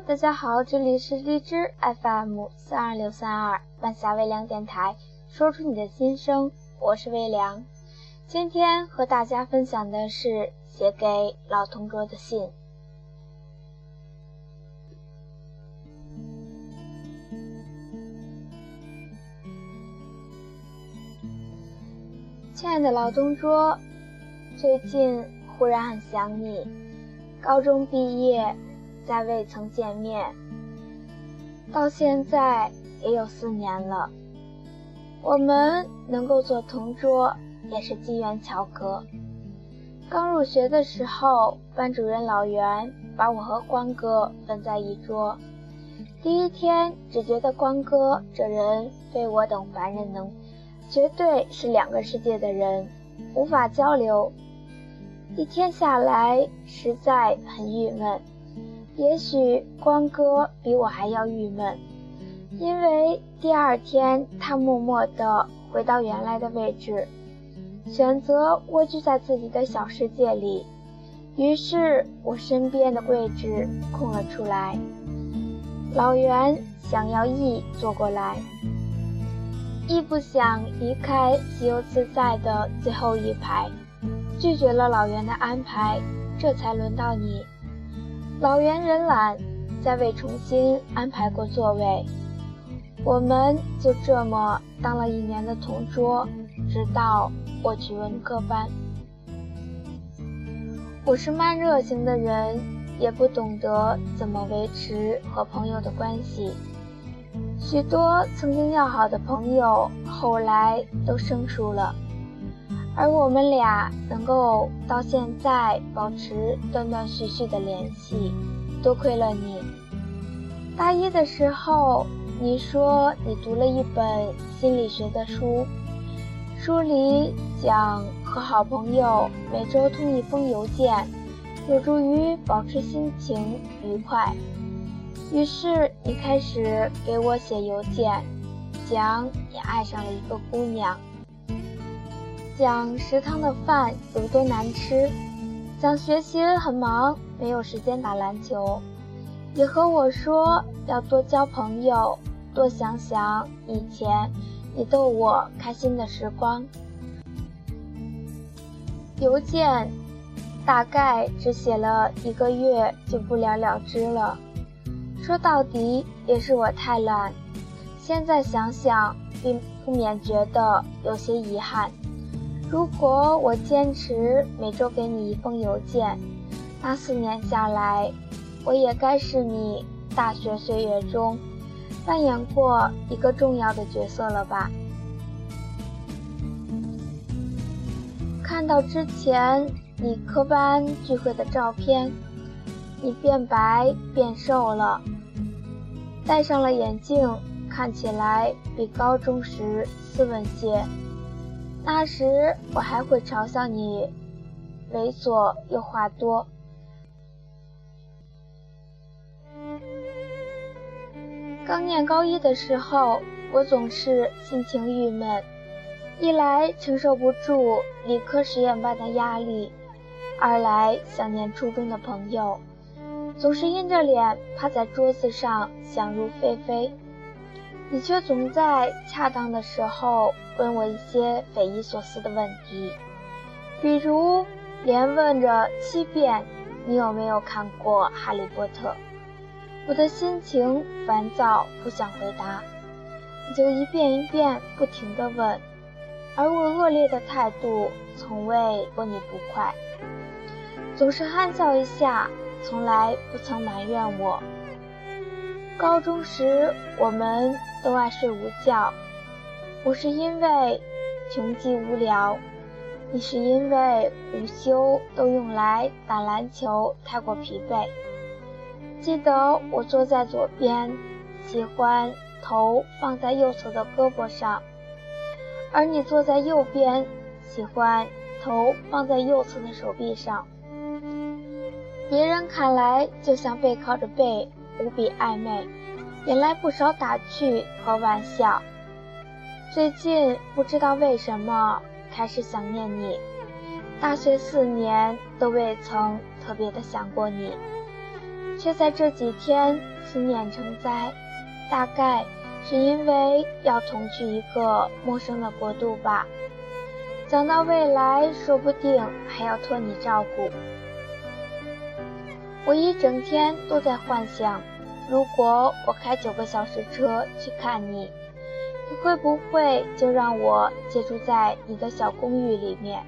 大家好，这里是荔枝 FM 三二六三二晚霞微凉电台，说出你的心声，我是微凉。今天和大家分享的是写给老同桌的信。亲爱的老同桌，最近忽然很想你。高中毕业。再未曾见面，到现在也有四年了。我们能够做同桌，也是机缘巧合。刚入学的时候，班主任老袁把我和光哥分在一桌。第一天，只觉得光哥这人非我等凡人能，绝对是两个世界的人，无法交流。一天下来，实在很郁闷。也许光哥比我还要郁闷，因为第二天他默默地回到原来的位置，选择蜗居在自己的小世界里。于是我身边的位置空了出来。老袁想要易坐过来，易不想离开自由自在的最后一排，拒绝了老袁的安排，这才轮到你。老袁人懒，再未重新安排过座位，我们就这么当了一年的同桌，直到我去文科班。我是慢热型的人，也不懂得怎么维持和朋友的关系，许多曾经要好的朋友，后来都生疏了，而我们俩能够到现在保持断断续续的联系。多亏了你。大一的时候，你说你读了一本心理学的书，书里讲和好朋友每周通一封邮件，有助于保持心情愉快。于是你开始给我写邮件，讲你爱上了一个姑娘，讲食堂的饭有多难吃。讲学习很忙，没有时间打篮球，也和我说要多交朋友，多想想以前你逗我开心的时光。邮件大概只写了一个月就不了了之了，说到底也是我太懒。现在想想，并不免觉得有些遗憾。如果我坚持每周给你一封邮件，那四年下来，我也该是你大学岁月中扮演过一个重要的角色了吧？看到之前你科班聚会的照片，你变白变瘦了，戴上了眼镜，看起来比高中时斯文些。那时我还会嘲笑你猥琐又话多。刚念高一的时候，我总是心情郁闷，一来承受不住理科实验班的压力，二来想念初中的朋友，总是阴着脸趴在桌子上想入非非。你却总在恰当的时候问我一些匪夷所思的问题，比如连问着七遍你有没有看过《哈利波特》，我的心情烦躁，不想回答，你就一遍一遍不停地问，而我恶劣的态度从未过你不快，总是憨笑一下，从来不曾埋怨我。高中时，我们都爱睡午觉。不是因为穷极无聊，你是因为午休都用来打篮球太过疲惫。记得我坐在左边，喜欢头放在右侧的胳膊上，而你坐在右边，喜欢头放在右侧的手臂上。别人看来就像背靠着背。无比暧昧，引来不少打趣和玩笑。最近不知道为什么开始想念你，大学四年都未曾特别的想过你，却在这几天思念成灾，大概是因为要同去一个陌生的国度吧。想到未来，说不定还要托你照顾。我一整天都在幻想，如果我开九个小时车去看你，你会不会就让我借住在你的小公寓里面？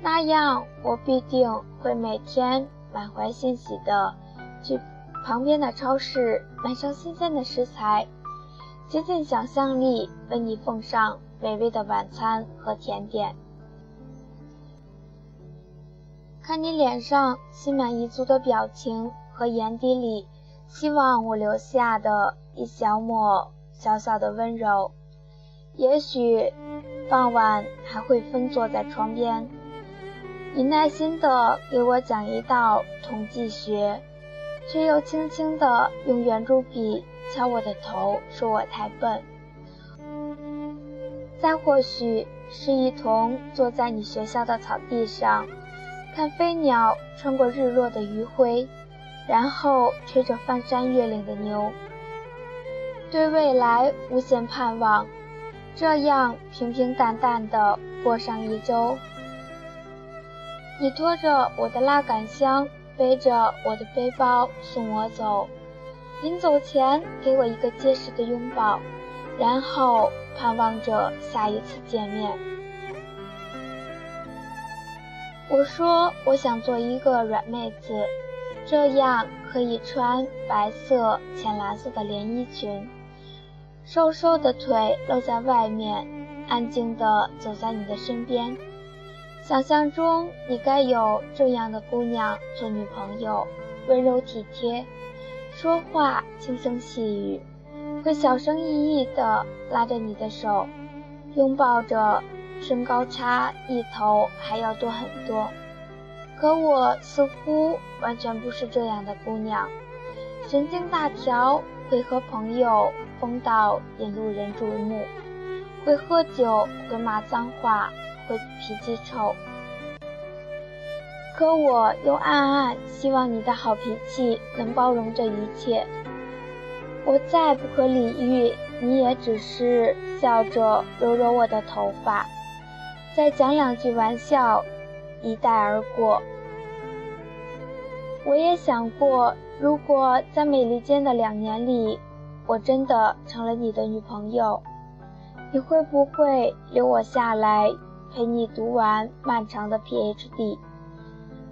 那样，我必定会每天满怀欣喜的去旁边的超市买上新鲜的食材，竭尽想象力为你奉上美味的晚餐和甜点。看你脸上心满意足的表情和眼底里希望我留下的一小抹小小的温柔，也许傍晚还会分坐在窗边。你耐心地给我讲一道统计学，却又轻轻地用圆珠笔敲我的头，说我太笨。再或许是一同坐在你学校的草地上，看飞鸟穿过日落的余晖，然后吹着翻山越岭的牛，对未来无限盼望，这样平平淡淡的过上一周。你拖着我的拉杆箱，背着我的背包送我走，临走前给我一个结实的拥抱，然后盼望着下一次见面。我说我想做一个软妹子，这样可以穿白色、浅蓝色的连衣裙，瘦瘦的腿露在外面，安静地走在你的身边。想象中，你该有这样的姑娘做女朋友，温柔体贴，说话轻声细语，会小声翼翼地拉着你的手，拥抱着，身高差一头还要多很多。可我似乎完全不是这样的姑娘，神经大条，会和朋友疯到引路人注目，会喝酒，会骂脏话。会脾气臭，可我又暗暗希望你的好脾气能包容这一切。我再不可理喻，你也只是笑着揉揉我的头发，再讲两句玩笑，一带而过。我也想过，如果在美利坚的两年里，我真的成了你的女朋友，你会不会留我下来？陪你读完漫长的 PhD，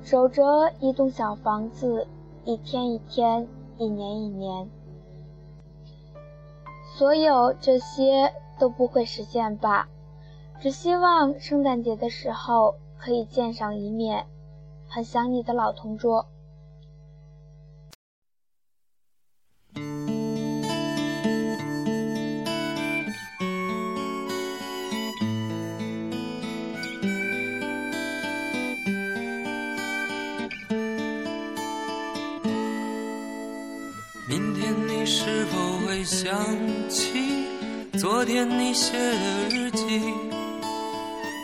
守着一栋小房子，一天一天，一年一年。所有这些都不会实现吧？只希望圣诞节的时候可以见上一面。很想你的老同桌。明天你是否会想起昨天你写的日记？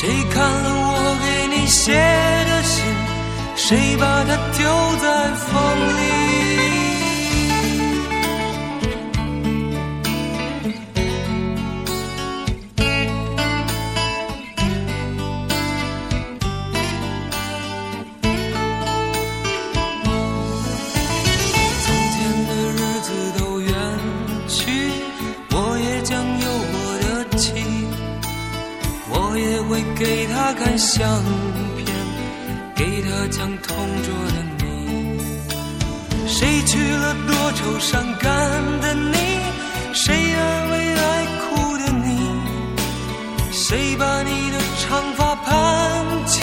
谁看了我给你写的信？谁把它丢在风里？会给他看相片，给他讲同桌的你。谁娶了多愁善感的你？谁安慰爱哭的你？谁把你的长发盘起？